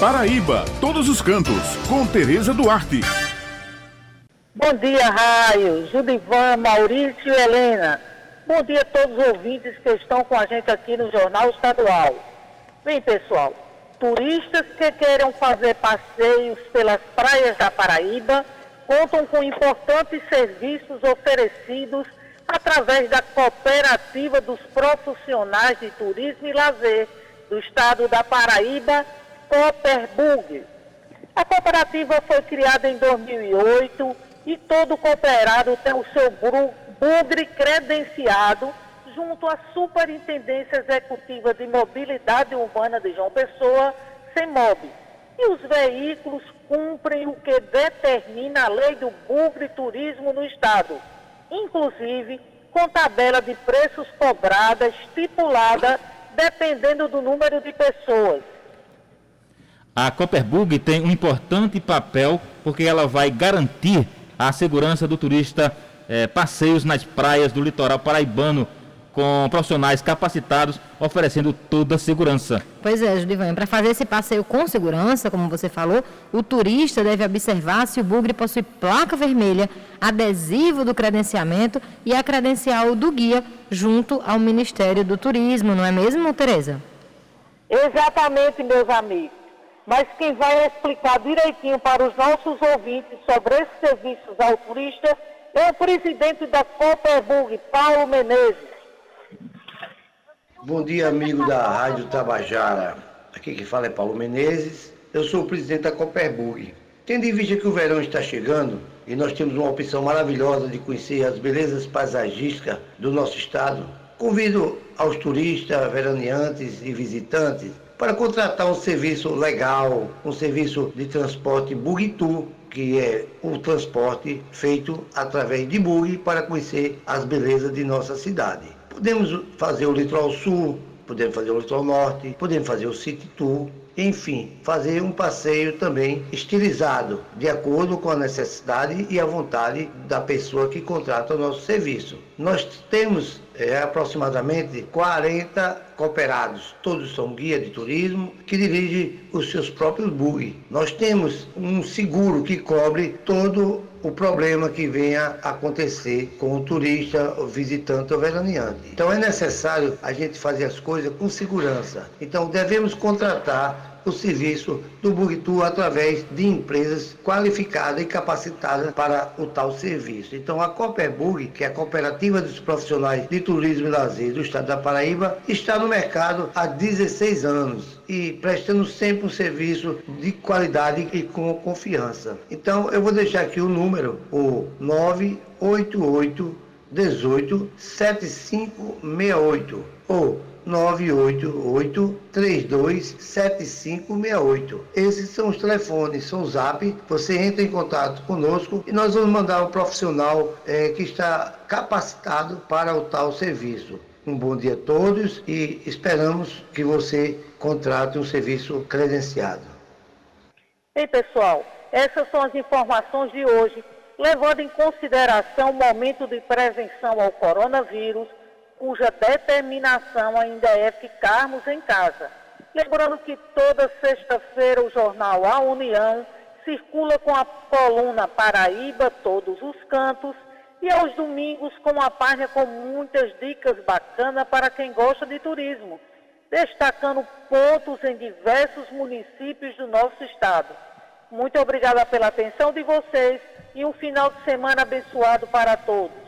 Paraíba, todos os cantos, com Tereza Duarte. Bom dia, Raio, Judivan, Maurício e Helena. Bom dia a todos os ouvintes que estão com a gente aqui no Jornal Estadual. Bem, pessoal, turistas que queiram fazer passeios pelas praias da Paraíba contam com importantes serviços oferecidos através da Cooperativa dos Profissionais de Turismo e Lazer do Estado da Paraíba Cooperbug. A cooperativa foi criada em 2008 e todo cooperado tem o seu bugre credenciado junto à Superintendência Executiva de Mobilidade Urbana de João Pessoa, CEMOB. E os veículos cumprem o que determina a lei do bugre turismo no Estado, inclusive com tabela de preços cobrada estipulada dependendo do número de pessoas. A Copperbug tem um importante papel porque ela vai garantir a segurança do turista, eh, passeios nas praias do litoral paraibano com profissionais capacitados oferecendo toda a segurança. Pois é, Judivan, para fazer esse passeio com segurança, como você falou, o turista deve observar se o bugre possui placa vermelha, adesivo do credenciamento e a credencial do guia junto ao Ministério do Turismo, não é mesmo, Tereza? Exatamente, meus amigos. Mas quem vai explicar direitinho para os nossos ouvintes sobre esses serviços ao turista é o presidente da Copperbug, Paulo Menezes. Bom dia, amigo da Rádio Tabajara. Aqui que fala é Paulo Menezes. Eu sou o presidente da Copperbug. Tendo em vista que o verão está chegando e nós temos uma opção maravilhosa de conhecer as belezas paisagísticas do nosso estado, convido aos turistas, veraneantes e visitantes para contratar um serviço legal, um serviço de transporte Bug Tour, que é o transporte feito através de bug para conhecer as belezas de nossa cidade. Podemos fazer o litoral sul, podemos fazer o litoral norte, podemos fazer o City Tour, enfim, fazer um passeio também estilizado, de acordo com a necessidade e a vontade da pessoa que contrata o nosso serviço. Nós temos é, aproximadamente 40 cooperados, todos são guia de turismo, que dirigem os seus próprios bug. Nós temos um seguro que cobre todo o problema que venha acontecer com o turista, o visitante ou veraneante. Então é necessário a gente fazer as coisas com segurança. Então devemos contratar o serviço do Bugtu através de empresas qualificadas e capacitadas para o tal serviço. Então, a Cooperbug, que é a Cooperativa dos Profissionais de Turismo e Lazer do Estado da Paraíba, está no mercado há 16 anos e prestando sempre um serviço de qualidade e com confiança. Então, eu vou deixar aqui o número, o 988 18 7568 ou 988-327568. Esses são os telefones, são o zap. Você entra em contato conosco e nós vamos mandar um profissional é, que está capacitado para o tal serviço. Um bom dia a todos e esperamos que você contrate um serviço credenciado. Ei, pessoal, essas são as informações de hoje, levando em consideração o momento de prevenção ao coronavírus cuja determinação ainda é ficarmos em casa. Lembrando que toda sexta-feira o jornal A União circula com a coluna Paraíba, todos os cantos, e aos domingos com uma página com muitas dicas bacanas para quem gosta de turismo, destacando pontos em diversos municípios do nosso estado. Muito obrigada pela atenção de vocês e um final de semana abençoado para todos.